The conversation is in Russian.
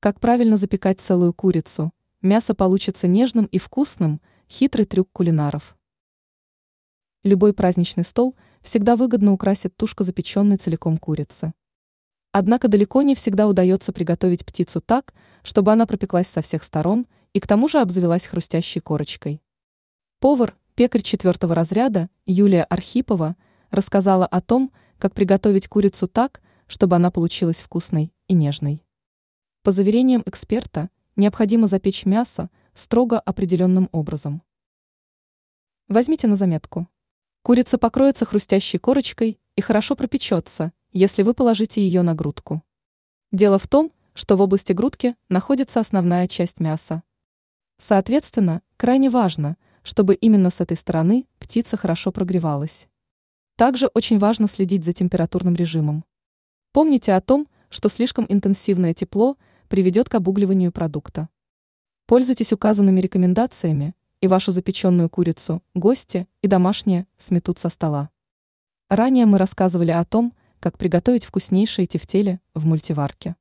Как правильно запекать целую курицу? Мясо получится нежным и вкусным. Хитрый трюк кулинаров. Любой праздничный стол всегда выгодно украсит тушка запеченной целиком курицы. Однако далеко не всегда удается приготовить птицу так, чтобы она пропеклась со всех сторон и к тому же обзавелась хрустящей корочкой. Повар, пекарь четвертого разряда Юлия Архипова рассказала о том, как приготовить курицу так, чтобы она получилась вкусной и нежной. По заверениям эксперта, необходимо запечь мясо строго определенным образом. Возьмите на заметку. Курица покроется хрустящей корочкой и хорошо пропечется, если вы положите ее на грудку. Дело в том, что в области грудки находится основная часть мяса. Соответственно, крайне важно, чтобы именно с этой стороны птица хорошо прогревалась. Также очень важно следить за температурным режимом. Помните о том, что слишком интенсивное тепло – приведет к обугливанию продукта. Пользуйтесь указанными рекомендациями, и вашу запеченную курицу гости и домашние сметут со стола. Ранее мы рассказывали о том, как приготовить вкуснейшие тефтели в мультиварке.